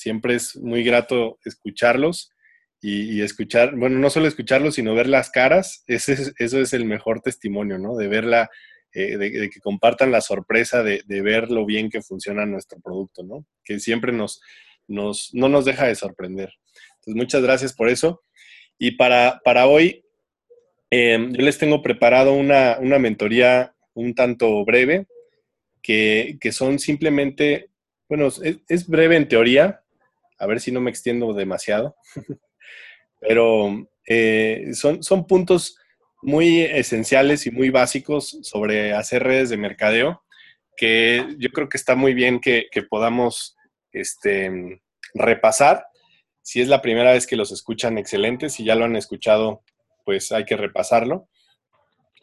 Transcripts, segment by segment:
siempre es muy grato escucharlos y, escuchar, bueno, no solo escucharlos, sino ver las caras. Ese eso es el mejor testimonio, ¿no? De verla, eh, de, que compartan la sorpresa de, ver lo bien que funciona nuestro producto, ¿no? Que siempre nos, nos, no nos deja de sorprender. Entonces, muchas gracias por eso. Y para, para hoy, em, yo les tengo preparado una, una mentoría un tanto breve, que, son simplemente, bueno, es, breve en teoría, a ver si no me extiendo demasiado, pero eh, son, son puntos muy esenciales y muy básicos sobre hacer redes de mercadeo, que yo creo que está muy bien que, podamos este, repasar. Si es la primera vez que los escuchan, excelente. Si ya lo han escuchado, pues hay que repasarlo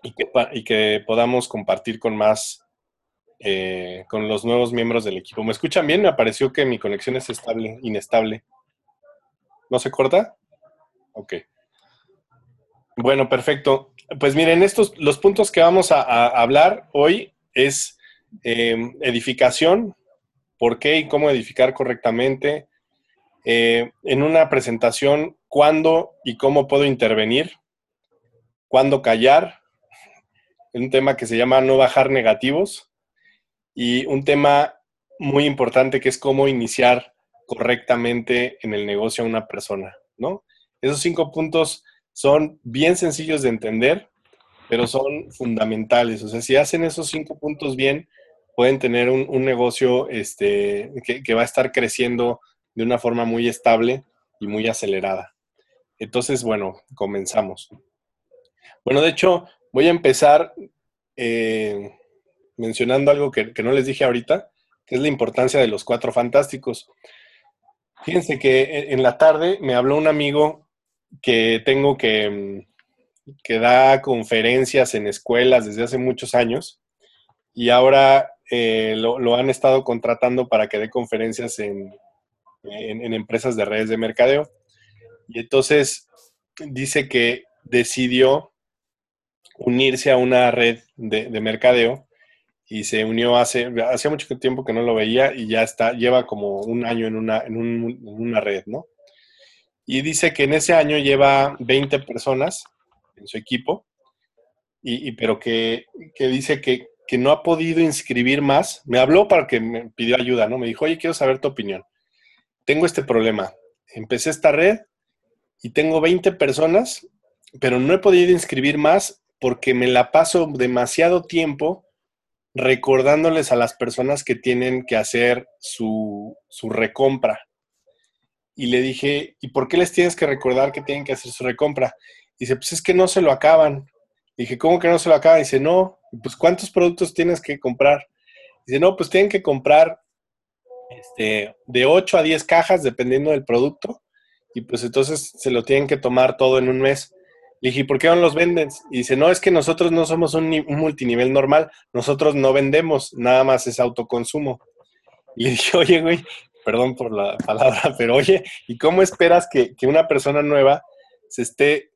y que, y que podamos compartir con más eh, con los nuevos miembros del equipo. ¿Me escuchan bien? Me pareció que mi conexión es estable, inestable. ¿No se corta? Ok. Bueno, perfecto. Pues miren, estos, los puntos que vamos a, hablar hoy es em, edificación, por qué y cómo edificar correctamente. Eh, en una presentación, cuándo y cómo puedo intervenir, cuándo callar, un tema que se llama no bajar negativos, y un tema muy importante que es cómo iniciar correctamente en el negocio a una persona, ¿no? Esos cinco puntos son bien sencillos de entender, pero son fundamentales. O sea, si hacen esos cinco puntos bien, pueden tener un, negocio este, que, que, va a estar creciendo de una forma muy estable y muy acelerada. Entonces, bueno, comenzamos. Bueno, de hecho, voy a empezar eh, mencionando algo que, no les dije ahorita, que es la importancia de los cuatro fantásticos. Fíjense que en la tarde me habló un amigo que tengo que, que da conferencias en escuelas desde hace muchos años y ahora eh, lo, han estado contratando para que dé conferencias en, empresas de redes de mercadeo. Y entonces dice que decidió unirse a una red de mercadeo y se unió hace, hacía mucho tiempo que no lo veía y ya está, lleva como un año en una, en, una red, ¿no? Y dice que en ese año lleva 20 personas en su equipo, y, pero que, dice que, que, no ha podido inscribir más. Me habló para que me pidió ayuda, ¿no? Me dijo, oye, quiero saber tu opinión. Tengo este problema. Empecé esta red y tengo 20 personas, pero no he podido inscribir más porque me la paso demasiado tiempo recordándoles a las personas que tienen que hacer su, recompra. Y le dije, ¿y por qué les tienes que recordar que tienen que hacer su recompra? Dice, pues es que no se lo acaban. Dije, ¿cómo que no se lo acaban? Dice, no, pues ¿cuántos productos tienes que comprar? Dice, no, pues tienen que comprar este, de 8 a 10 cajas dependiendo del producto. Y pues entonces se lo tienen que tomar todo en un mes. Le dije, ¿por qué no los venden? Y dice, no, es que nosotros no somos un, multinivel normal, nosotros no vendemos, nada más es autoconsumo. Y le dije, oye, güey, perdón por la palabra, pero oye, ¿y cómo esperas que, una persona nueva se esté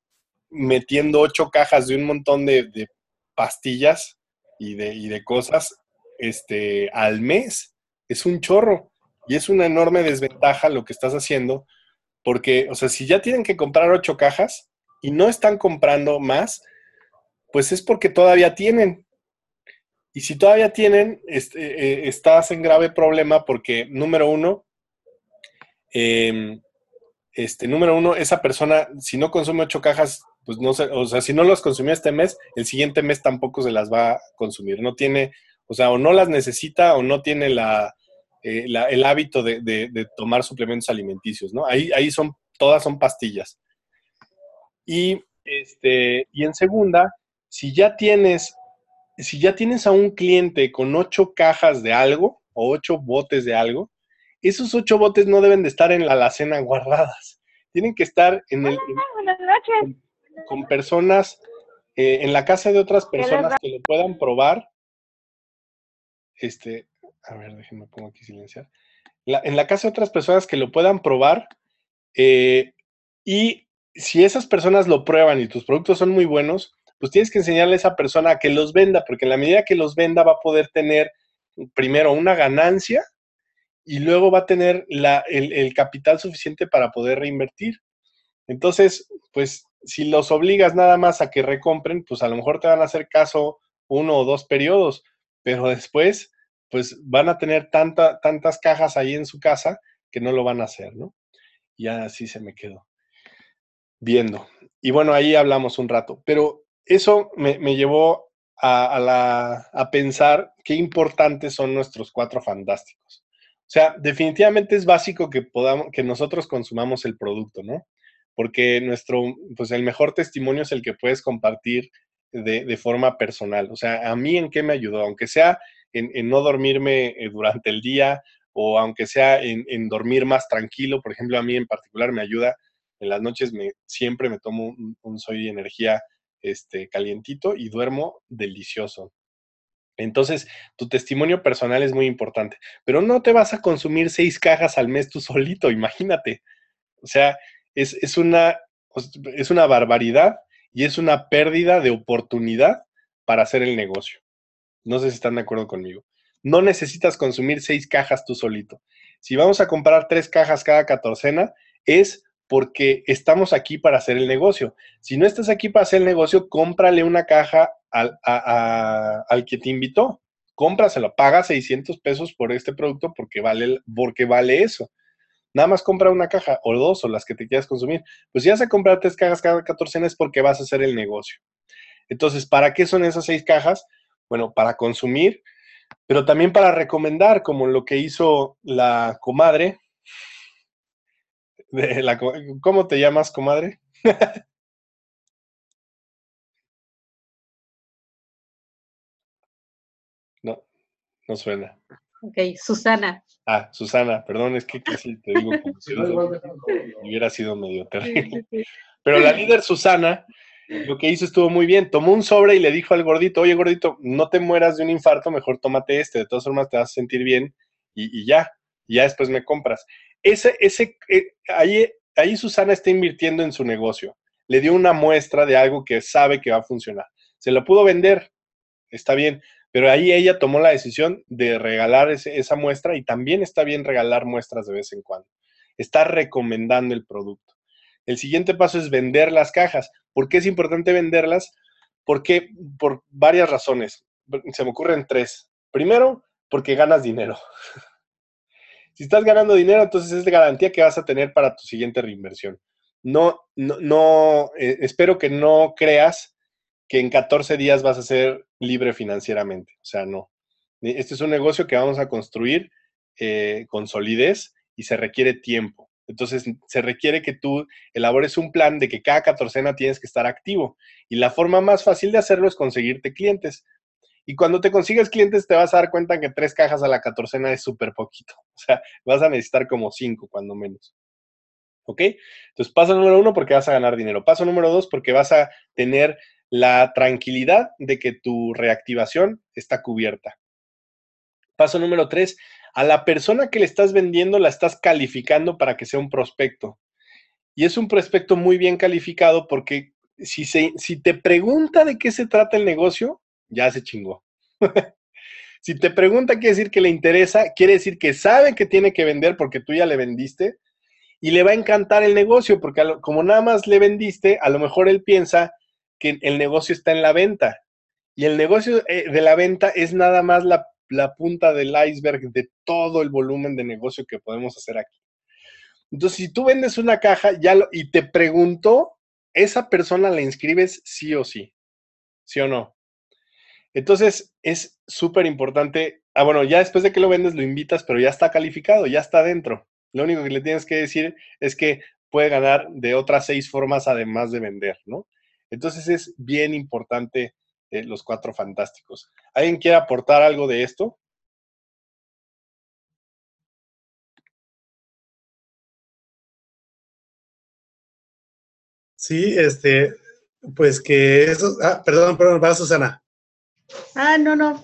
metiendo ocho cajas de un montón de, pastillas y de, y de cosas este, al mes? Es un chorro y es una enorme desventaja lo que estás haciendo, porque, o sea, si ya tienen que comprar ocho cajas, y no están comprando más, pues es porque todavía tienen. Y si todavía tienen, este, eh, estás en grave problema porque, número uno, em, este, número uno, esa persona, si no consume ocho cajas, pues no sé, o sea, si no las consumió este mes, el siguiente mes tampoco se las va a consumir. No tiene, o sea, o no las necesita o no tiene la, eh, el hábito de, de, tomar suplementos alimenticios, ¿no? Ahí, ahí son, todas son pastillas. Y, este, y en segunda, si ya tienes, si ya tienes a un cliente con ocho cajas de algo o ocho botes de algo, esos ocho botes no deben de estar en la alacena guardadas. Tienen que estar en el, con, personas, eh, en la casa de otras personas que lo puedan probar. Este, a ver, déjenme pongo aquí silenciar. en la casa de otras personas que lo puedan probar eh, y si esas personas lo prueban y tus productos son muy buenos, pues tienes que enseñarle a esa persona a que los venda, porque en la medida que los venda va a poder tener primero una ganancia y luego va a tener el, capital suficiente para poder reinvertir. Entonces, pues si los obligas nada más a que recompren, pues a lo mejor te van a hacer caso uno o dos periodos, pero después, pues van a tener tanta, tantas cajas ahí en su casa que no lo van a hacer, ¿no? Y así se me quedó viendo. Y bueno, ahí hablamos un rato, pero eso me, llevó a, a pensar qué importantes son nuestros cuatro fantásticos. O sea, definitivamente es básico que podamos, que nosotros consumamos el producto, ¿no? Porque nuestro, pues el mejor testimonio es el que puedes compartir de, forma personal. O sea, a mí en qué me ayudó, aunque sea en, no dormirme eh, durante el día o aunque sea en, dormir más tranquilo, por ejemplo, a mí en particular me ayuda en las noches, me, siempre me tomo un, un soy de energía este, calientito y duermo delicioso. Entonces, tu testimonio personal es muy importante, pero no te vas a consumir seis cajas al mes tú solito, imagínate. O sea, es, una, pues, es una barbaridad y es una pérdida de oportunidad para hacer el negocio. No sé si están de acuerdo conmigo. No necesitas consumir seis cajas tú solito. Si vamos a comprar tres cajas cada catorcena, es porque estamos aquí para hacer el negocio. Si no estás aquí para hacer el negocio, cómprale una caja al, al que te invitó. Cómpraselo, paga 600 pesos por este producto porque vale, porque vale eso. Nada más compra una caja o dos o las que te quieras consumir. Pues si vas a comprar tres cajas cada 14 es porque vas a hacer el negocio. Entonces, ¿para qué son esas seis cajas? Bueno, para consumir, pero también para recomendar, como lo que hizo la comadre, ¿Cómo te llamas, comadre? no, no suena. Ok, Susana. Ah, Susana, perdón, es que casi te digo como si hubiera sido medio terrible. Pero la líder Susana, lo que hizo estuvo muy bien. Tomó un sobre y le dijo al gordito, oye gordito, no te mueras de un infarto, mejor tómate este, de todas formas te vas a sentir bien y, ya, y ya después me compras. Ese, ese, eh, ahí ahí Susana está invirtiendo en su negocio. Le dio una muestra de algo que sabe que va a funcionar. Se lo pudo vender, está bien, pero ahí ella tomó la decisión de regalar esa muestra y también está bien regalar muestras de vez en cuando. Está recomendando el producto. El siguiente paso es vender las cajas. ¿Por qué es importante venderlas? Porque por varias razones. Se me ocurren tres. Primero, porque ganas dinero. Si estás ganando dinero, entonces es de garantía que vas a tener para tu siguiente reinversión. No, no, no eh, espero que no creas que en 14 días vas a ser libre financieramente. O sea, no. Este es un negocio que vamos a construir eh, con solidez y se requiere tiempo. Entonces, se requiere que tú elabores un plan de que cada catorcena tienes que estar activo. Y la forma más fácil de hacerlo es conseguirte clientes. Y cuando te consigues clientes, te vas a dar cuenta que tres cajas a la catorcena es súper poquito. O sea, vas a necesitar como cinco, cuando menos. ¿Ok? Entonces, paso número uno, porque vas a ganar dinero. Paso número dos, porque vas a tener la tranquilidad de que tu reactivación está cubierta. Paso número tres, a la persona que le estás vendiendo la estás calificando para que sea un prospecto. Y es un prospecto muy bien calificado porque si, se, si te pregunta de qué se trata el negocio, ya se chingó. si te pregunta, quiere decir que le interesa, quiere decir que sabe que tiene que vender porque tú ya le vendiste y le va a encantar el negocio porque como nada más le vendiste, a lo mejor él piensa que el negocio está en la venta. Y el negocio eh, de la venta es nada más la, punta del iceberg de todo el volumen de negocio que podemos hacer aquí. Entonces, si tú vendes una caja ya y te preguntó, esa persona la inscribes sí o sí. ¿Sí o no? Entonces, es súper importante. Ah, bueno, ya después de que lo vendes, lo invitas, pero ya está calificado, ya está dentro. Lo único que le tienes que decir es que puede ganar de otras seis formas además de vender, ¿no? Entonces es bien importante eh, los cuatro fantásticos. ¿Alguien quiere aportar algo de esto? Sí, este, pues que eso, ah, perdón, perdón, va Susana. Ah, no, no.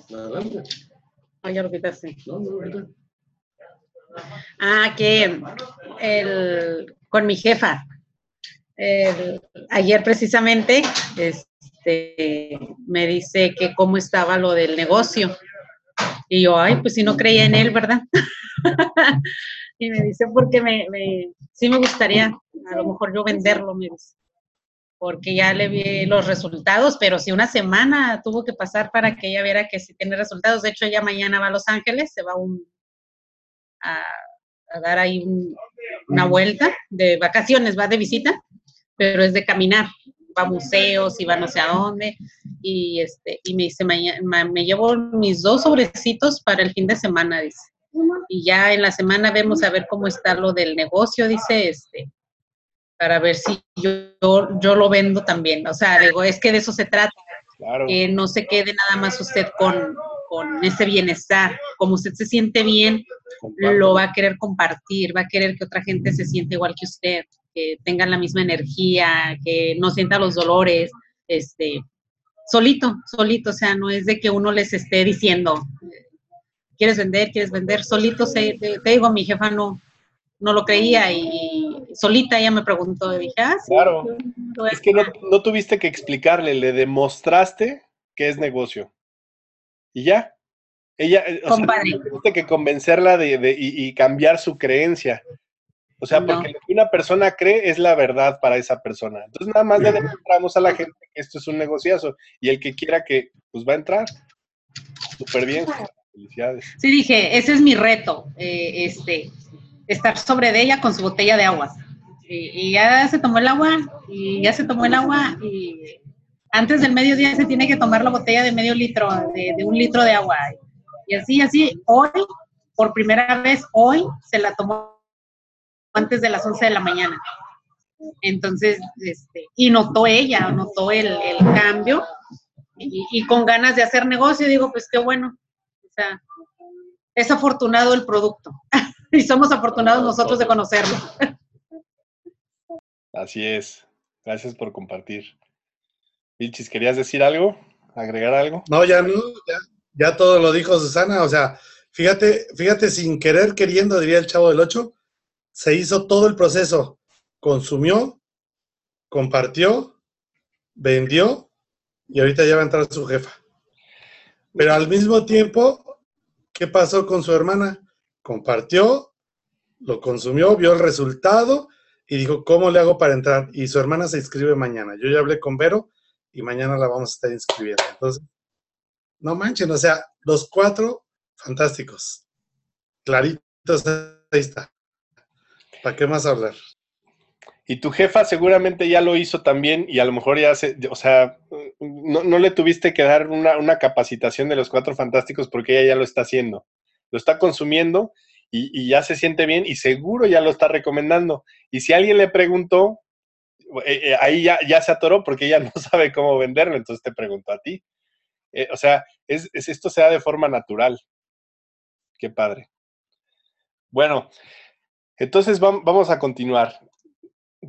Ah, ya lo quitaste. Ah, que el, con mi jefa, ayer precisamente, este, me dice que cómo estaba lo del negocio. Y yo, ay, pues si no creía en él, ¿verdad? y me dice, porque me, me, sí me gustaría, a lo mejor yo venderlo, me dice porque ya le vi los resultados, pero si una semana tuvo que pasar para que ella viera que sí tiene resultados. De hecho, ella mañana va a Los Ángeles, se va a, dar ahí una vuelta de vacaciones, va de visita, pero es de caminar, va a museos y va no sé a dónde. Y, este, y me dice, me llevo mis dos sobrecitos para el fin de semana, dice. Y ya en la semana vemos a ver cómo está lo del negocio, dice, este, para ver si yo, yo, lo vendo también. O sea, digo, es que de eso se trata. Que no se quede nada más usted con, con ese bienestar. Como usted se siente bien, lo va a querer compartir, va a querer que otra gente se siente igual que usted, que tengan la misma energía, que no sienta los dolores, este, solito, solito, o sea, no es de que uno les esté diciendo, ¿quieres vender? ¿Quieres vender? Solito, te, te digo, mi jefa no, no lo creía y solita ella me preguntó y dije, ah, Claro, es que no, tuviste que explicarle, le demostraste que es negocio. Y ya. Ella, eh, o sea, tuviste que convencerla de, y, cambiar su creencia. O sea, porque lo que una persona cree es la verdad para esa persona. Entonces nada más le demostramos a la gente que esto es un negociazo y el que quiera que, pues va a entrar. Súper bien. Felicidades. Sí, dije, ese es mi reto. Eh, este, estar sobre de ella con su botella de agua. Y, ya se tomó el agua, y ya se tomó el agua, y antes del mediodía se tiene que tomar la botella de medio litro, de, un litro de agua. Y así, así, hoy, por primera vez, hoy se la tomó antes de las 11 de la mañana. Entonces, este, y notó ella, notó el, cambio, y, y, con ganas de hacer negocio, digo, pues qué bueno. O sea, es afortunado el producto. y somos afortunados nosotros de conocerlo. Así es. Gracias por compartir. Vilchis, ¿querías decir algo? ¿Agregar algo? No, ya no, ya, todo lo dijo Susana. O sea, fíjate, fíjate, sin querer queriendo, diría el chavo del 8, se hizo todo el proceso. Consumió, compartió, vendió y ahorita ya va a entrar su jefa. Pero al mismo tiempo, ¿qué pasó con su hermana? compartió, lo consumió, vio el resultado y dijo, ¿cómo le hago para entrar? Y su hermana se inscribe mañana. Yo ya hablé con Vero y mañana la vamos a estar inscribiendo. Entonces, no manchen, o sea, los cuatro fantásticos. Claritos, ahí está. ¿Para qué más hablar? Y tu jefa seguramente ya lo hizo también y a lo mejor ya se, o sea, no, no le tuviste que dar una, una, capacitación de los cuatro fantásticos porque ella ya lo está haciendo lo está consumiendo y, ya se siente bien y seguro ya lo está recomendando. Y si alguien le preguntó, eh, eh, ahí ya, ya, se atoró porque ella no sabe cómo venderlo, entonces te preguntó a ti. Eh, o sea, es, esto se da de forma natural. Qué padre. Bueno, entonces vamos a continuar.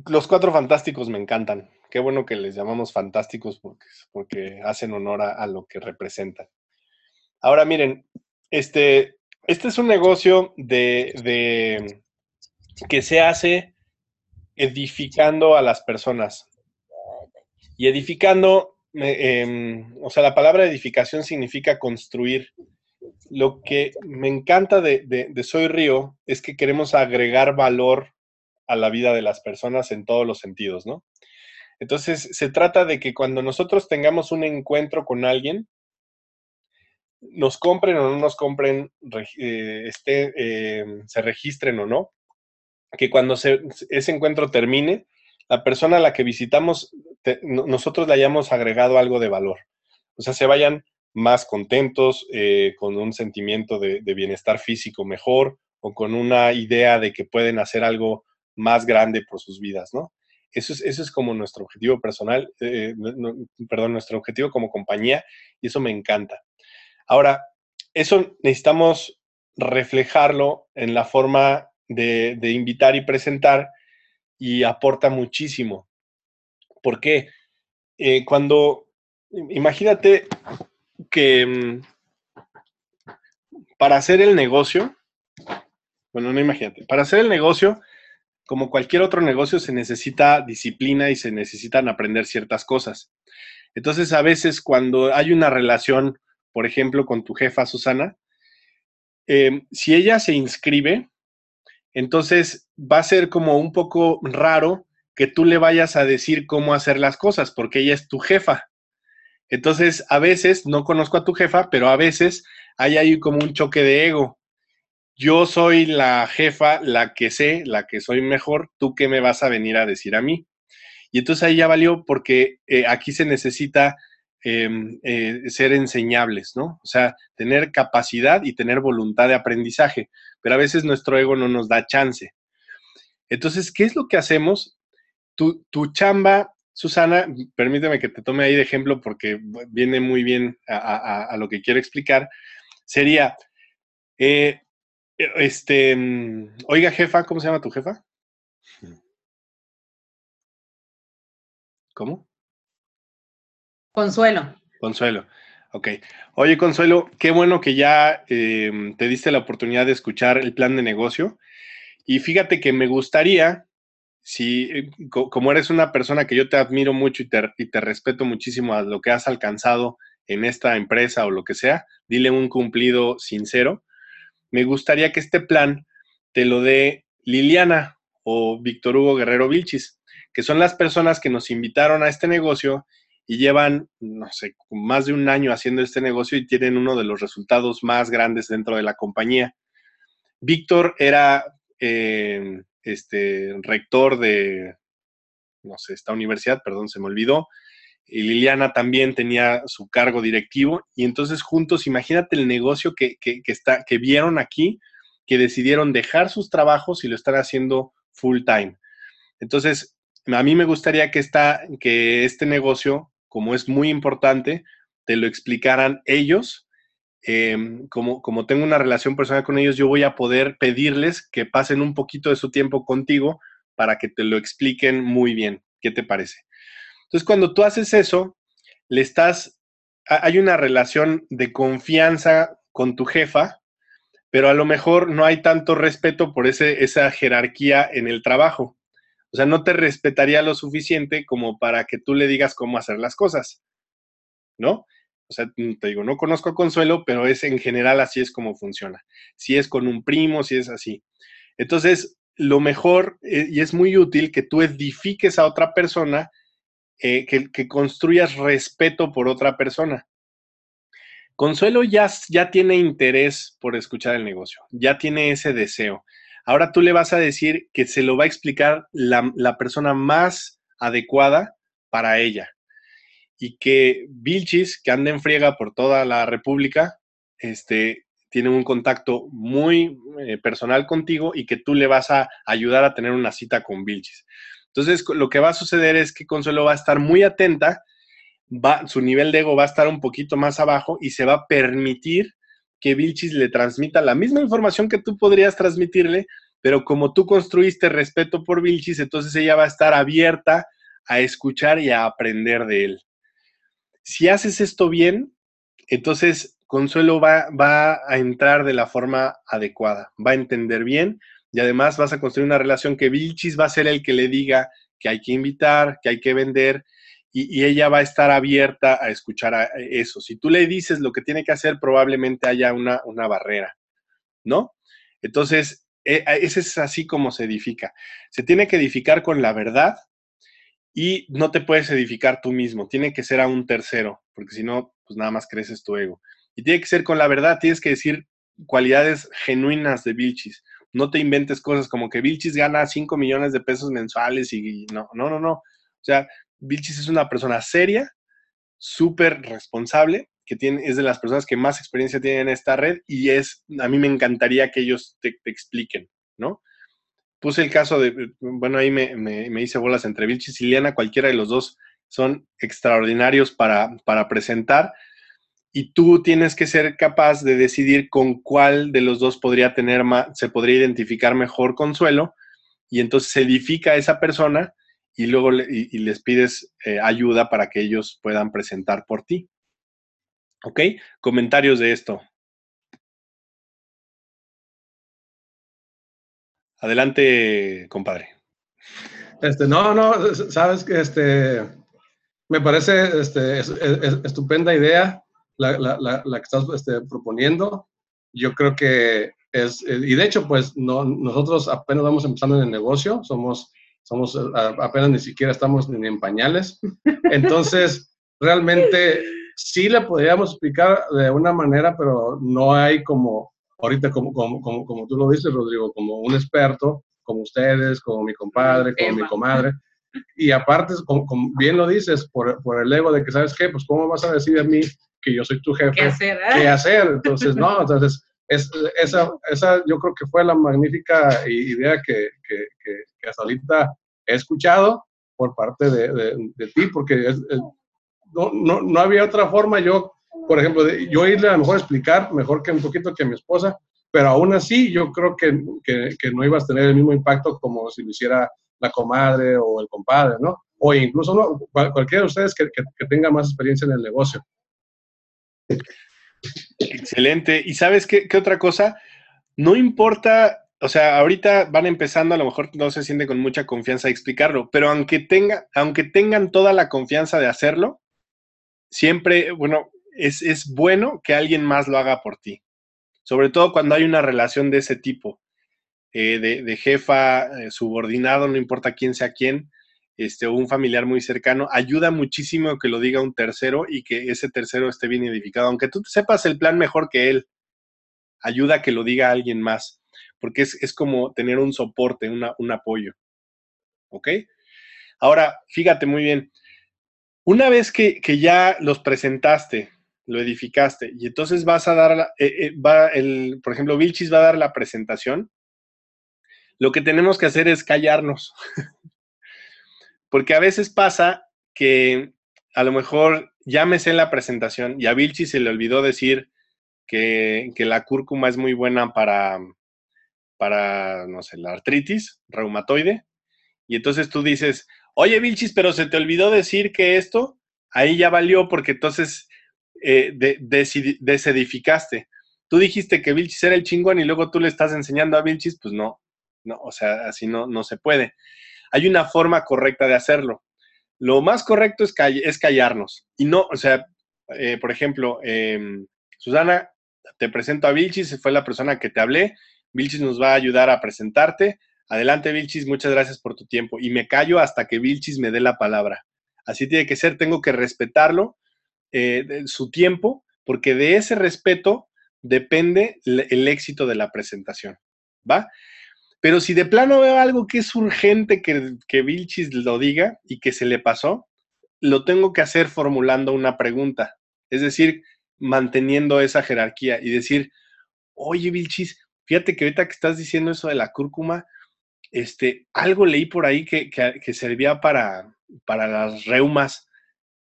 Los cuatro fantásticos me encantan. Qué bueno que les llamamos fantásticos porque, porque hacen honor a, a lo que representan. Ahora miren, este, este es un negocio de, que se hace edificando a las personas. Y edificando, em, o sea, la palabra edificación significa construir. Lo que me encanta de, Soy Río es que queremos agregar valor a la vida de las personas en todos los sentidos, ¿no? Entonces, se trata de que cuando nosotros tengamos un encuentro con alguien, nos compren o no nos compren, eh, este, eh, se registren o no, que cuando ese encuentro termine, la persona a la que visitamos, nosotros le hayamos agregado algo de valor. O sea, se vayan más contentos, eh, con un sentimiento de, bienestar físico mejor o con una idea de que pueden hacer algo más grande por sus vidas, ¿no? Eso es, eso es como nuestro objetivo personal, perdón, nuestro objetivo como compañía y eso me encanta. Ahora, eso necesitamos reflejarlo en la forma de, invitar y presentar y aporta muchísimo. ¿Por qué? Eh, cuando, imagínate que mm, para hacer el negocio, bueno, no imagínate, para hacer el negocio, como cualquier otro negocio, se necesita disciplina y se necesitan aprender ciertas cosas. Entonces, a veces cuando hay una relación por ejemplo, con tu jefa Susana, em, si ella se inscribe, entonces va a ser como un poco raro que tú le vayas a decir cómo hacer las cosas, porque ella es tu jefa. Entonces, a veces, no conozco a tu jefa, pero a veces hay ahí como un choque de ego. Yo soy la jefa, la que sé, la que soy mejor, tú qué me vas a venir a decir a mí. Y entonces ahí ya valió porque eh, aquí se necesita em, eh, ser enseñables, ¿no? O sea, tener capacidad y tener voluntad de aprendizaje, pero a veces nuestro ego no nos da chance. Entonces, ¿qué es lo que hacemos? Tu, tu chamba, Susana, permíteme que te tome ahí de ejemplo porque viene muy bien a, lo que quiero explicar, sería, eh, este, mm, oiga jefa, ¿cómo se llama tu jefa? ¿Cómo? Consuelo. Consuelo. Ok. Oye, Consuelo, qué bueno que ya em, te diste la oportunidad de escuchar el plan de negocio. Y fíjate que me gustaría, si eh, como eres una persona que yo te admiro mucho y te, y te respeto muchísimo a lo que has alcanzado en esta empresa o lo que sea, dile un cumplido sincero. Me gustaría que este plan te lo dé Liliana o Víctor Hugo Guerrero Vilchis que son las personas que nos invitaron a este negocio y llevan, no sé, más de un año haciendo este negocio y tienen uno de los resultados más grandes dentro de la compañía. Víctor era eh, este, rector de, no sé, esta universidad, perdón, se me olvidó. Y Liliana también tenía su cargo directivo y entonces juntos, imagínate el negocio que, que, está, que vieron aquí, que decidieron dejar sus trabajos y lo están haciendo full time. Entonces, a mí me gustaría que, que este negocio, como es muy importante, te lo explicaran ellos. Em, como, como tengo una relación personal con ellos, yo voy a poder pedirles que pasen un poquito de su tiempo contigo para que te lo expliquen muy bien. ¿Qué te parece? Entonces, cuando tú haces eso, le estás, hay una relación de confianza con tu jefa, pero a lo mejor no hay tanto respeto por ese, esa jerarquía en el trabajo. O sea, no te respetaría lo suficiente como para que tú le digas cómo hacer las cosas, ¿no? O sea, mm, te digo, no conozco a Consuelo, pero es en general así es como funciona. Si es con un primo, si es así. Entonces, lo mejor, eh, y es muy útil, que tú edifiques a otra persona, eh, que, que, construyas respeto por otra persona. Consuelo ya, ya tiene interés por escuchar el negocio, ya tiene ese deseo. Ahora tú le vas a decir que se lo va a explicar la, persona más adecuada para ella. Y que Vilchis, que anda en friega por toda la República, este, tiene un contacto muy eh, personal contigo y que tú le vas a ayudar a tener una cita con Vilchis. Entonces, lo que va a suceder es que Consuelo va a estar muy atenta, va, su nivel de ego va a estar un poquito más abajo y se va a permitir que Vilchis le transmita la misma información que tú podrías transmitirle, pero como tú construiste respeto por Vilchis, entonces ella va a estar abierta a escuchar y a aprender de él. Si haces esto bien, entonces Consuelo va, va a entrar de la forma adecuada, va a entender bien y además vas a construir una relación que Vilchis va a ser el que le diga que hay que invitar, que hay que vender, y, ella va a estar abierta a escuchar a eso. Si tú le dices lo que tiene que hacer, probablemente haya una, una barrera, ¿no? Entonces, e, ese es así como se edifica. Se tiene que edificar con la verdad y no te puedes edificar tú mismo, tiene que ser a un tercero, porque si no, pues nada más creces tu ego. Y tiene que ser con la verdad, tienes que decir cualidades genuinas de Vilchis. No te inventes cosas como que Vilchis gana 5 millones de pesos mensuales y no, no, no, no. O sea, Vilchis es una persona seria, súper responsable, que tiene, es de las personas que más experiencia tienen en esta red y es, a mí me encantaría que ellos te, expliquen, ¿no? Puse el caso de, bueno, ahí me, me, hice bolas entre Vilchis y Liliana, cualquiera de los dos son extraordinarios para, para presentar y tú tienes que ser capaz de decidir con cuál de los dos podría tener más, se podría identificar mejor consuelo y entonces se edifica a esa persona y luego y, les pides eh, ayuda para que ellos puedan presentar por ti. ¿Ok? Comentarios de esto. Adelante, compadre. Este, no, no, sabes que este, me parece este, estupenda idea la, que estás este, proponiendo. yo creo que es, eh, y de hecho, pues no, nosotros apenas vamos empezando en el negocio, somos, somos apenas ni siquiera estamos ni en pañales. Entonces, realmente sí le podríamos explicar de una manera, pero no hay como, ahorita como, como, como, como tú lo dices, Rodrigo, como un experto, como ustedes, como mi compadre, como mi comadre. Y aparte, como, bien lo dices, por, por, el ego de que, ¿sabes qué? Pues, ¿cómo vas a decir a mí que yo soy tu jefe? ¿Qué hacer? ¿Qué hacer? Entonces, no, entonces, es, esa, esa yo creo que fue la magnífica idea que, que, que, hasta ahorita he escuchado por parte de, de, ti, porque no, no, no, había otra forma yo, por ejemplo, de, yo irle a lo mejor a explicar mejor que un poquito que mi esposa, pero aún así yo creo que, que, no ibas a tener el mismo impacto como si lo hiciera la comadre o el compadre, ¿no? O incluso ¿no? cualquiera de ustedes que, que tenga más experiencia en el negocio. Excelente. ¿Y sabes qué, otra cosa? No importa, o sea, ahorita van empezando, a lo mejor no se sienten con mucha confianza de explicarlo, pero aunque, tenga, aunque tengan toda la confianza de hacerlo, siempre, bueno, es, es bueno que alguien más lo haga por ti. Sobre todo cuando hay una relación de ese tipo, eh, de, de, jefa, eh, subordinado, no importa quién sea quién, este, un familiar muy cercano, ayuda muchísimo que lo diga un tercero y que ese tercero esté bien edificado. Aunque tú sepas el plan mejor que él, ayuda a que lo diga alguien más, porque es, como tener un soporte, un apoyo. ¿Ok? Ahora, fíjate muy bien, una vez que, ya los presentaste, lo edificaste, y entonces vas a dar, eh, eh, va el, por ejemplo, Vilchis va a dar la presentación, lo que tenemos que hacer es callarnos. Porque a veces pasa que a lo mejor me sé la presentación y a Vilchi se le olvidó decir que, la cúrcuma es muy buena para, para, no sé, la artritis reumatoide. Y entonces tú dices, oye Vilchis, pero se te olvidó decir que esto, ahí ya valió porque entonces eh, desedificaste. Tú dijiste que Vilchis era el chingón y luego tú le estás enseñando a Vilchis, pues no, no, o sea, así no, no se puede hay una forma correcta de hacerlo. Lo más correcto es, callarnos. Y no, o sea, eh, por ejemplo, em, Susana, te presento a Vilchis, fue la persona que te hablé. Vilchis nos va a ayudar a presentarte. Adelante, Vilchis, muchas gracias por tu tiempo. Y me callo hasta que Vilchis me dé la palabra. Así tiene que ser, tengo que respetarlo, eh, su tiempo, porque de ese respeto depende el éxito de la presentación. ¿Va? Pero si de plano veo algo que es urgente que, que Vilchis lo diga y que se le pasó, lo tengo que hacer formulando una pregunta. Es decir, manteniendo esa jerarquía y decir, oye Vilchis, fíjate que ahorita que estás diciendo eso de la cúrcuma, este, algo leí por ahí que, que, servía para, para las reumas.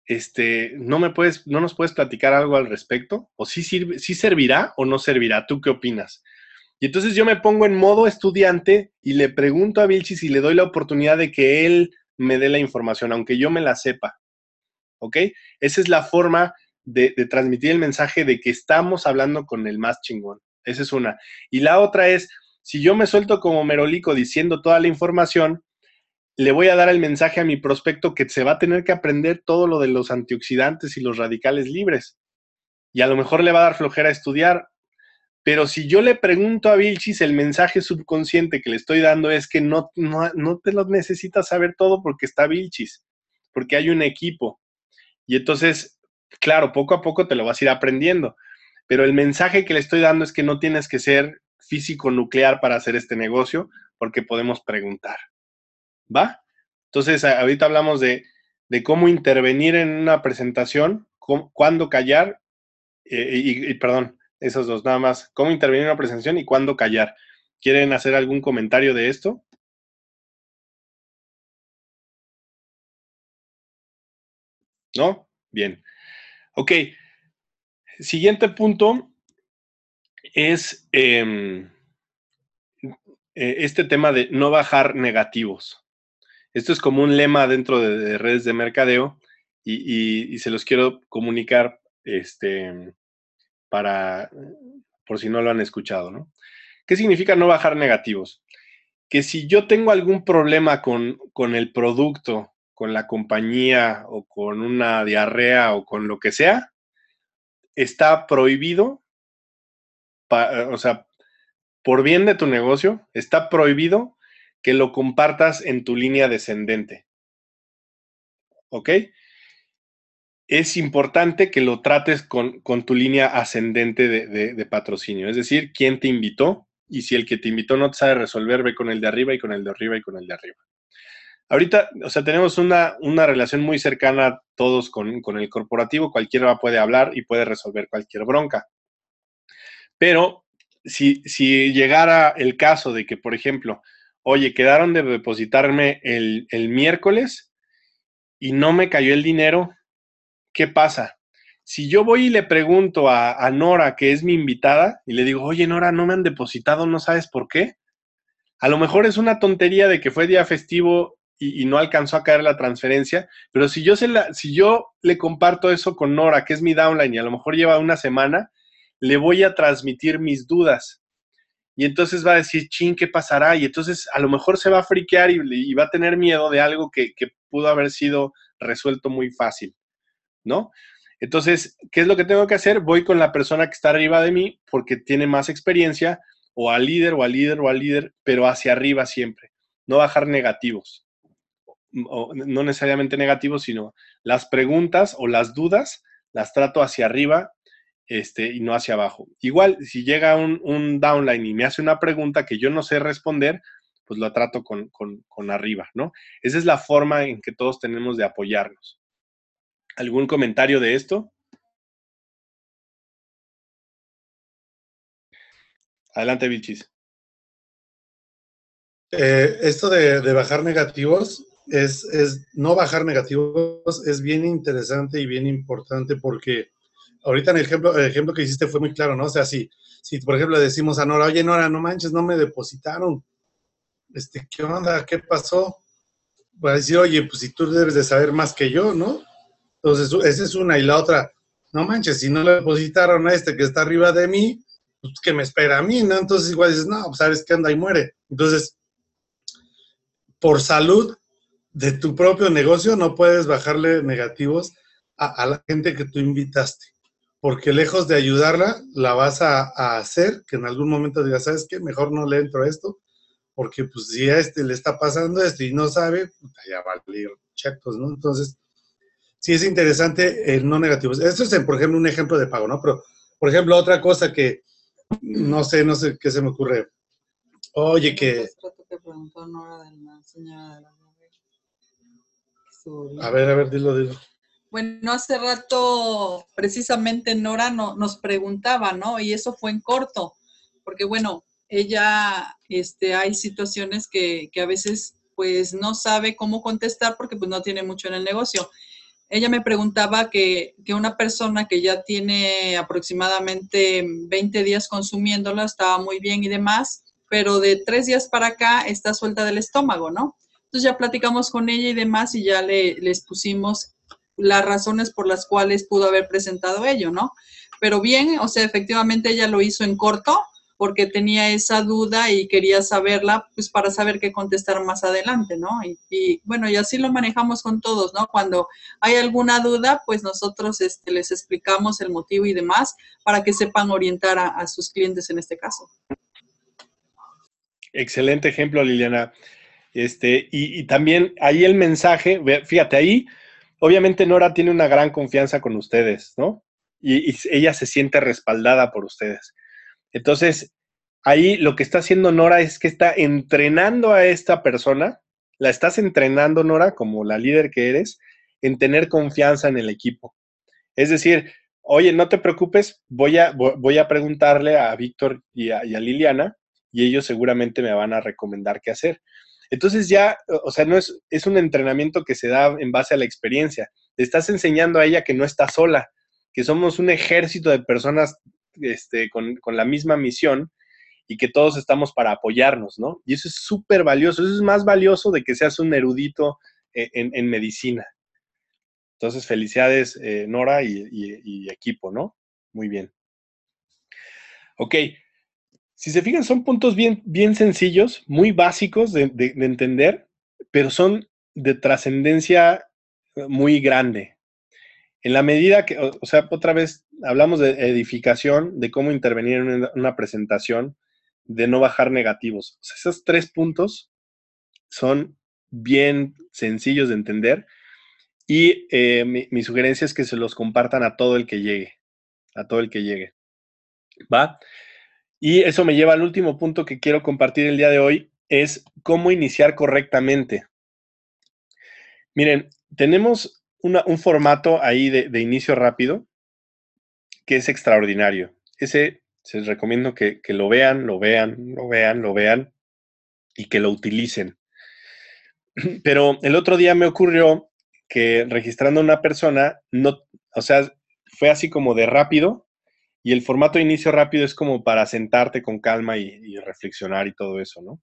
Este, ¿no me puedes, no nos puedes platicar algo al respecto? ¿O sí, sirve, sí servirá o no servirá? ¿Tú qué opinas? Y entonces yo me pongo en modo estudiante y le pregunto a Vilchis y le doy la oportunidad de que él me dé la información, aunque yo me la sepa. ¿Ok? Esa es la forma de, transmitir el mensaje de que estamos hablando con el más chingón. Esa es una. Y la otra es, si yo me suelto como merolico diciendo toda la información, le voy a dar el mensaje a mi prospecto que se va a tener que aprender todo lo de los antioxidantes y los radicales libres. Y a lo mejor le va a dar flojera estudiar pero si yo le pregunto a Vilchis, el mensaje subconsciente que le estoy dando es que no, no, te lo necesitas saber todo porque está Vilchis, porque hay un equipo. Y entonces, claro, poco a poco te lo vas a ir aprendiendo. Pero el mensaje que le estoy dando es que no tienes que ser físico nuclear para hacer este negocio, porque podemos preguntar. ¿Va? Entonces, ahorita hablamos de, cómo intervenir en una presentación, cuándo callar, eh, y, perdón, esos dos, nada más. ¿Cómo intervenir en una presentación y cuándo callar? ¿Quieren hacer algún comentario de esto? ¿No? Bien. Ok. Siguiente punto es em, e, este tema de no bajar negativos. Esto es como un lema dentro de, redes de mercadeo y, y, se los quiero comunicar este, para, por si no lo han escuchado, ¿no? ¿Qué significa no bajar negativos? Que si yo tengo algún problema con, con el producto, con la compañía o con una diarrea o con lo que sea, está prohibido o sea, por bien de tu negocio, está prohibido que lo compartas en tu línea descendente. ¿Ok? Es importante que lo trates con, tu línea ascendente de, de, patrocinio, es decir, quién te invitó y si el que te invitó no te sabe resolver, ve con el de arriba y con el de arriba y con el de arriba. Ahorita, o sea, tenemos una, una relación muy cercana todos con, con, el corporativo, cualquiera puede hablar y puede resolver cualquier bronca. Pero si, si llegara el caso de que, por ejemplo, oye, quedaron de depositarme el, el miércoles y no me cayó el dinero, ¿qué pasa? Si yo voy y le pregunto a, a, Nora, que es mi invitada, y le digo, oye, Nora, no me han depositado, ¿no sabes por qué? A lo mejor es una tontería de que fue día festivo y, no alcanzó a caer la transferencia, pero si yo, se la, si yo le comparto eso con Nora, que es mi downline, y a lo mejor lleva una semana, le voy a transmitir mis dudas. Y entonces va a decir, chin, ¿qué pasará? Y entonces a lo mejor se va a friquear y, va a tener miedo de algo que, que, pudo haber sido resuelto muy fácil, ¿no? Entonces, ¿qué es lo que tengo que hacer? Voy con la persona que está arriba de mí porque tiene más experiencia, o al líder, o al líder, o al líder, pero hacia arriba siempre, no bajar negativos no necesariamente negativos, sino las preguntas o las dudas las trato hacia arriba este, y no hacia abajo. Igual, si llega un, downline y me hace una pregunta que yo no sé responder, pues lo trato con, con, arriba, ¿no? Esa es la forma en que todos tenemos de apoyarnos. ¿Algún comentario de esto? Adelante, Vilchis. Eh, esto de, de, bajar negativos, es, es, no bajar negativos es bien interesante y bien importante porque ahorita en el ejemplo, el ejemplo que hiciste fue muy claro, ¿no? O sea, si, si por ejemplo decimos a Nora, oye Nora, no manches, no me depositaron, este, ¿qué onda? ¿Qué pasó? Va a decir, oye, pues si tú debes de saber más que yo, ¿no? Entonces, esa es una y la otra, no manches, si no le depositaron a este que está arriba de mí, pues que me espera a mí, ¿no? Entonces igual dices, no, pues sabes qué anda y muere. Entonces, por salud, de tu propio negocio no puedes bajarle negativos a, la gente que tú invitaste, porque lejos de ayudarla, la vas a, hacer que en algún momento digas, ¿sabes qué? Mejor no le entro a esto, porque pues si a este le está pasando esto y no sabe, ya va a ir chetos, ¿no? Entonces, sí es interesante el no negativo. Esto es, por ejemplo, un ejemplo de pago, ¿no? Pero, por ejemplo, otra cosa que no sé, no sé qué se me ocurre. Oye, que... A ver, a ver, dilo, dilo. Bueno, hace rato precisamente Nora no, nos preguntaba, ¿no? Y eso fue en corto, porque bueno, ella, este, hay situaciones que, que a veces pues no sabe cómo contestar porque pues no tiene mucho en el negocio. Ella me preguntaba que, que, una persona que ya tiene aproximadamente 20 días consumiéndola estaba muy bien y demás, pero de tres días para acá está suelta del estómago, ¿no? Entonces ya platicamos con ella y demás y ya le, les pusimos las razones por las cuales pudo haber presentado ello, ¿no? Pero bien, o sea, efectivamente ella lo hizo en corto porque tenía esa duda y quería saberla, pues para saber qué contestar más adelante, ¿no? Y, bueno, y así lo manejamos con todos, ¿no? Cuando hay alguna duda, pues nosotros este, les explicamos el motivo y demás para que sepan orientar a, a sus clientes en este caso. Excelente ejemplo, Liliana. Este, y, también ahí el mensaje, fíjate, ahí obviamente Nora tiene una gran confianza con ustedes, ¿no? Y, ella se siente respaldada por ustedes. Entonces, ahí lo que está haciendo Nora es que está entrenando a esta persona, la estás entrenando, Nora, como la líder que eres, en tener confianza en el equipo. Es decir, oye, no te preocupes, voy a, voy a preguntarle a Víctor y a Liliana y ellos seguramente me van a recomendar qué hacer. Entonces ya, o sea, no es, es un entrenamiento que se da en base a la experiencia. Le estás enseñando a ella que no está sola, que somos un ejército de personas este, con, la misma misión y que todos estamos para apoyarnos, ¿no? Y eso es súper valioso, eso es más valioso de que seas un erudito e, en, medicina. Entonces, felicidades, eh, Nora y, equipo, ¿no? Muy bien. Ok, si se fijan, son puntos bien, bien sencillos, muy básicos de, entender, pero son de trascendencia muy grande. En la medida que, o, sea, otra vez hablamos de edificación, de cómo intervenir en una, presentación, de no bajar negativos. Esos tres puntos son bien sencillos de entender y eh, mi, sugerencia es que se los compartan a todo el que llegue, a todo el que llegue. ¿Va? Y eso me lleva al último punto que quiero compartir el día de hoy, es cómo iniciar correctamente. Miren, tenemos un formato ahí de, inicio rápido que es extraordinario. Ese se les recomiendo que, que lo vean, lo vean, lo vean, lo vean y que lo utilicen. Pero el otro día me ocurrió que registrando a una persona, no, o sea, fue así como de rápido y el formato de inicio rápido es como para sentarte con calma y, y reflexionar y todo eso, ¿no?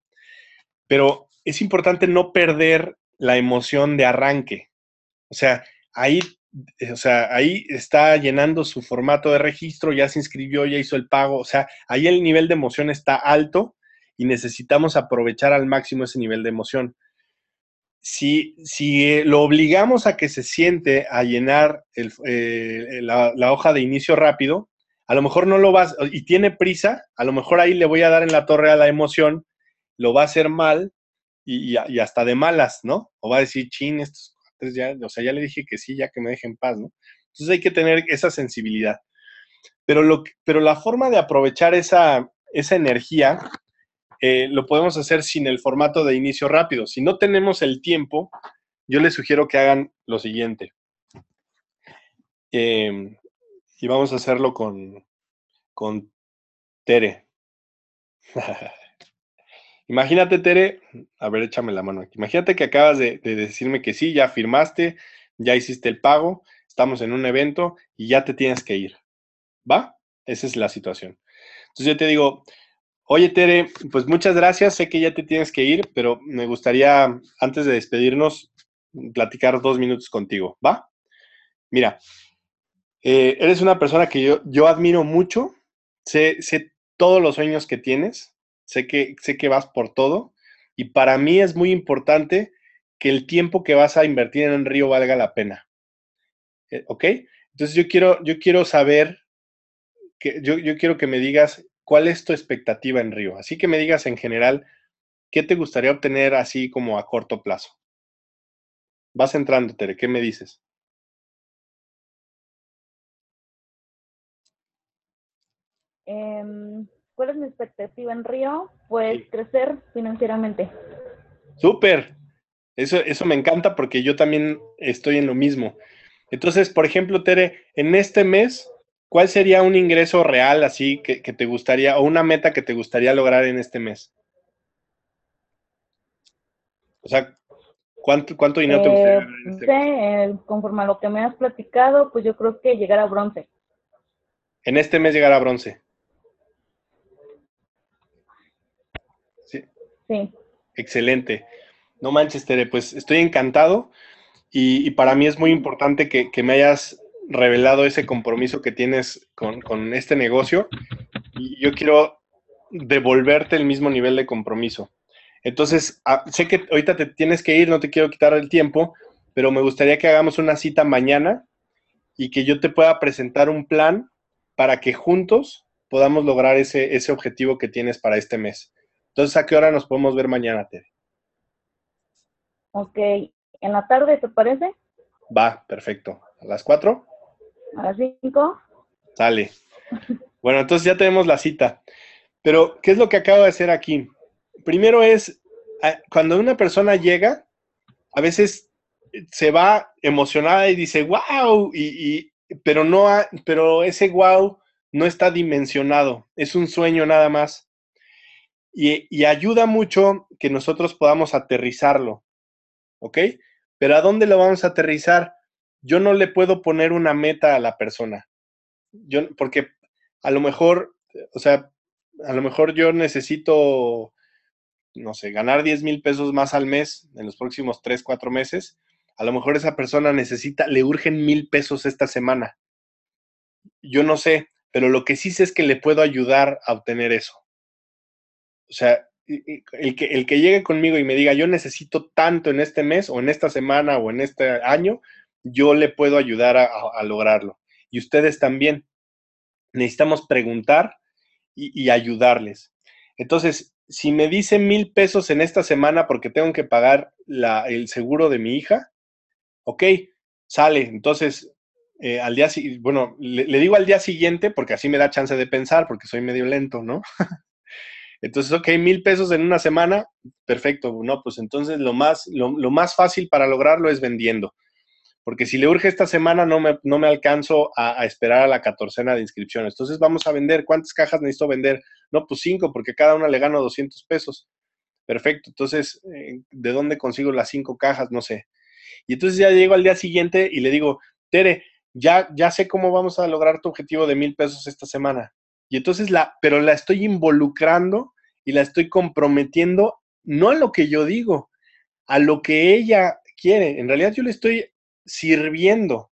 Pero es importante no perder la emoción de arranque. O sea, ahí, o sea, ahí está llenando su formato de registro, ya se inscribió, ya hizo el pago. O sea, ahí el nivel de emoción está alto y necesitamos aprovechar al máximo ese nivel de emoción si, si lo obligamos a que se siente a llenar eh, la, la, hoja de inicio rápido, a lo mejor no lo vas, y tiene prisa, a lo mejor ahí le voy a dar en la torre a la emoción, lo va a hacer mal y, y hasta de malas, ¿no? O va a decir, chin, estos ya, o sea, ya le dije que sí, ya que me dejen paz, ¿no? Entonces hay que tener esa sensibilidad. Pero, lo, pero la forma de aprovechar esa, esa energía eh, lo podemos hacer sin el formato de inicio rápido. Si no tenemos el tiempo, yo les sugiero que hagan lo siguiente. Eh, y vamos a hacerlo con, con Tere. Imagínate, Tere, a ver, échame la mano aquí. Imagínate que acabas de, de, decirme que sí, ya firmaste, ya hiciste el pago, estamos en un evento y ya te tienes que ir. ¿Va? Esa es la situación. Entonces yo te digo, Oye, Tere, pues muchas gracias. Sé que ya te tienes que ir, pero me gustaría, antes de despedirnos, platicar dos minutos contigo, ¿va? Mira, eh, eres una persona que yo, yo admiro mucho, sé, sé, todos los sueños que tienes, sé que, sé que vas por todo, y para mí es muy importante que el tiempo que vas a invertir en Río valga la pena. Eh, ¿Ok? Entonces yo quiero, yo quiero saber, que, yo, yo quiero que me digas ¿cuál es tu expectativa en Río? Así que me digas en general, ¿qué te gustaría obtener así como a corto plazo? Vas entrando, Tere, ¿qué me dices? Eh, ¿Cuál es mi expectativa en Río? Pues sí. crecer financieramente. Súper. Eso, eso me encanta porque yo también estoy en lo mismo. Entonces, por ejemplo, Tere, en este mes, ¿cuál sería un ingreso real así que, que, te gustaría, o una meta que te gustaría lograr en este mes? O sea, ¿cuánto, cuánto dinero eh, te gustaría ganar en este sé, mes? conforme a lo que me has platicado, pues yo creo que llegar a bronce. En este mes llegar a bronce. Excelente. No manches, Tere, pues estoy encantado y, para mí es muy importante que, que me hayas revelado ese compromiso que tienes con, con, este negocio y yo quiero devolverte el mismo nivel de compromiso. Entonces, a, sé que ahorita te tienes que ir, no te quiero quitar el tiempo, pero me gustaría que hagamos una cita mañana y que yo te pueda presentar un plan para que juntos podamos lograr ese, ese objetivo que tienes para este mes. Entonces, ¿a qué hora nos podemos ver mañana, Tere? Ok, ¿en la tarde te parece? Va, perfecto. ¿A las cuatro? A las 5. Sale. Bueno, entonces ya tenemos la cita. Pero, ¿qué es lo que acabo de hacer aquí? Primero es, cuando una persona llega, a veces se va emocionada y dice, wow, y, y, pero, no ha, pero ese wow no está dimensionado, es un sueño nada más. Y, ayuda mucho que nosotros podamos aterrizarlo, ¿ok? Pero ¿a dónde lo vamos a aterrizar? yo no le puedo poner una meta a la persona. Yo, porque a lo mejor, o sea, a lo mejor yo necesito, no sé, ganar 10 mil pesos más al mes en los próximos 3, 4 meses. A lo mejor esa persona necesita, le urgen mil pesos esta semana. Yo no sé, pero lo que sí sé es que le puedo ayudar a obtener eso. O sea, el que, el que llegue conmigo y me diga, yo necesito tanto en este mes o en esta semana o en este año, yo le puedo ayudar a, a, lograrlo. Y ustedes también. necesitamos preguntar y, ayudarles. Entonces, si me dicen mil pesos en esta semana porque tengo que pagar el seguro de mi hija, ok, sale. Entonces, eh, al día bueno, le, le, digo al día siguiente porque así me da chance de pensar porque soy medio lento, ¿no? Entonces, ok, mil pesos en una semana, perfecto, no, pues entonces lo más, lo, más fácil para lograrlo es vendiendo. Porque si le urge esta semana, no me, no me alcanzo a, esperar a la catorcena de inscripciones. Entonces vamos a vender. ¿Cuántas cajas necesito vender? No, pues cinco, porque cada una le gano 200 pesos. Perfecto. Entonces, eh, ¿de dónde consigo las cinco cajas? No sé. Y entonces ya llego al día siguiente y le digo, Tere, ya, ya sé cómo vamos a lograr tu objetivo de mil pesos esta semana. Y entonces la, pero la estoy involucrando y la estoy comprometiendo no a lo que yo digo, a lo que ella quiere. En realidad yo le estoy sirviendo.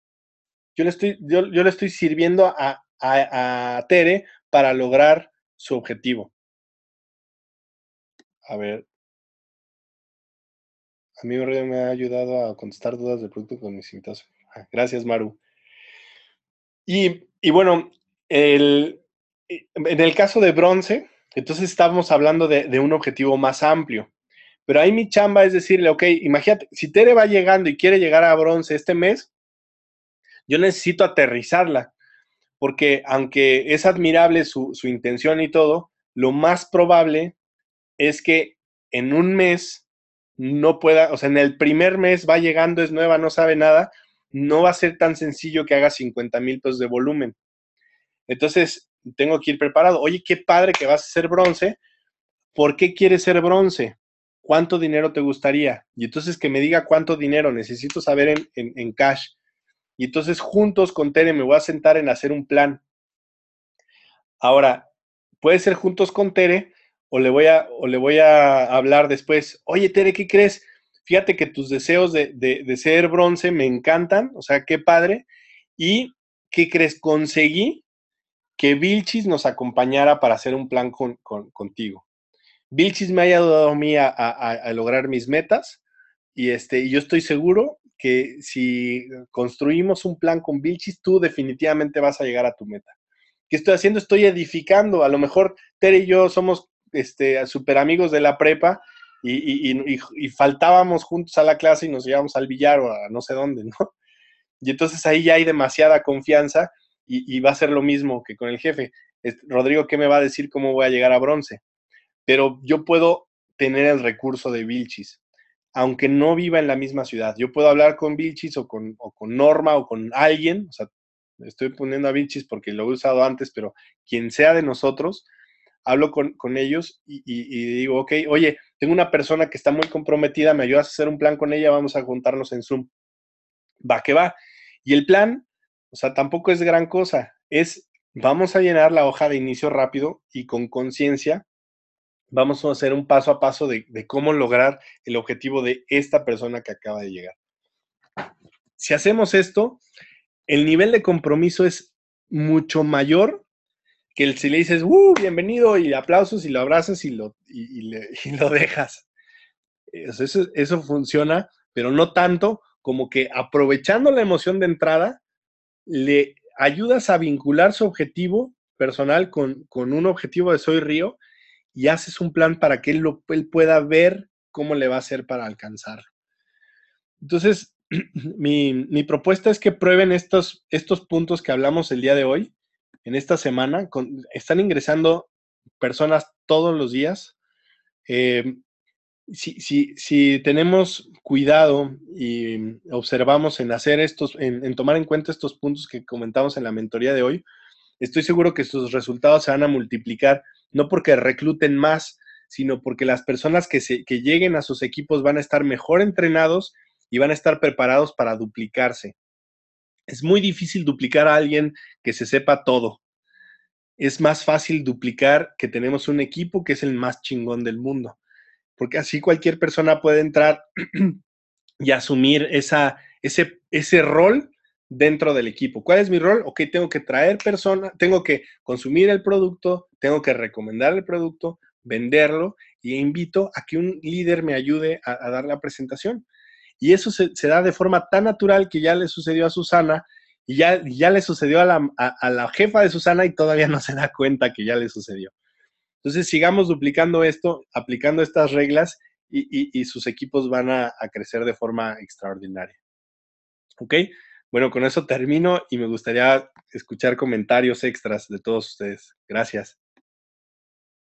Yo le estoy, yo, le estoy sirviendo a, a, Tere para lograr su objetivo. A ver. Amigo me ha ayudado a contestar dudas del producto con mis invitados. Ah, gracias, Maru. Y, y bueno, el, en el caso de bronce, entonces estamos hablando de, un objetivo más amplio. Pero ahí mi chamba es decirle, ok, imagínate, si Tere va llegando y quiere llegar a bronce este mes, yo necesito aterrizarla, porque aunque es admirable su, su intención y todo, lo más probable es que en un mes no pueda, o sea, en el primer mes va llegando, es nueva, no sabe nada, no va a ser tan sencillo que haga 50 mil pesos de volumen. Entonces, tengo que ir preparado. Oye, qué padre que vas a ser bronce. ¿Por qué quieres ser bronce? ¿Cuánto dinero te gustaría? Y entonces que me diga cuánto dinero necesito saber en, cash. Y entonces juntos con Tere me voy a sentar en hacer un plan. Ahora, puede ser juntos con Tere o le voy a, o le voy a hablar después. Oye, Tere, ¿qué crees? Fíjate que tus deseos de, de ser bronce me encantan, o sea, qué padre. ¿Y qué crees? Conseguí que Vilchis nos acompañara para hacer un plan con, contigo. Vilchis me ha ayudado a mí a, lograr mis metas y, este, yo estoy seguro que si construimos un plan con Vilchis, tú definitivamente vas a llegar a tu meta. ¿Qué estoy haciendo? Estoy edificando. A lo mejor Tere y yo somos este, super amigos de la prepa y, y, faltábamos juntos a la clase y nos llevamos al billar o a no sé dónde, ¿no? Y entonces ahí ya hay demasiada confianza y, va a ser lo mismo que con el jefe. Rodrigo, ¿qué me va a decir cómo voy a llegar a bronce? Pero yo puedo tener el recurso de Vilchis, aunque no viva en la misma ciudad. Yo puedo hablar con Vilchis o con, Norma o con alguien, o sea, estoy poniendo a Vilchis porque lo he usado antes, pero quien sea de nosotros, hablo con, ellos y, y, digo, ok, oye, tengo una persona que está muy comprometida, me ayudas a hacer un plan con ella, vamos a juntarnos en Zoom. Va que va. Y el plan o sea, tampoco es gran cosa. Es, vamos a llenar la hoja de inicio rápido y con conciencia vamos a hacer un paso a paso de, cómo lograr el objetivo de esta persona que acaba de llegar. Si hacemos esto, el nivel de compromiso es mucho mayor que el si le dices, ¡uh! Bienvenido y aplausos y lo abrazas y lo, y, lo dejas. Eso, eso funciona, pero no tanto como que aprovechando la emoción de entrada, le ayudas a vincular su objetivo personal con, un objetivo de Soy Río y haces un plan para que él, lo, pueda ver cómo le va a hacer para alcanzar. Entonces, mi, propuesta es que prueben estos, estos puntos que hablamos el día de hoy, en esta semana. están ingresando personas todos los días. Eh, si, tenemos cuidado y observamos en hacer estos, en, tomar en cuenta estos puntos que comentamos en la mentoría de hoy, estoy seguro que sus resultados se van a multiplicar, no porque recluten más, sino porque las personas que, se, que lleguen a sus equipos van a estar mejor entrenados y van a estar preparados para duplicarse. Es muy difícil duplicar a alguien que se sepa todo. Es más fácil duplicar que tenemos un equipo que es el más chingón del mundo porque así cualquier persona puede entrar y asumir esa, ese, ese rol dentro del equipo. ¿Cuál es mi rol? Ok, tengo que traer personas, tengo que consumir el producto, tengo que recomendar el producto, venderlo y invito a que un líder me ayude a, dar la presentación. Y eso se, da de forma tan natural que ya le sucedió a Susana y ya, ya le sucedió a la, a la jefa de Susana y todavía no se da cuenta que ya le sucedió. Entonces, sigamos duplicando esto, aplicando estas reglas y, sus equipos van a, a, crecer de forma extraordinaria. ¿Ok? Bueno, con eso termino y me gustaría escuchar comentarios extras de todos ustedes. Gracias.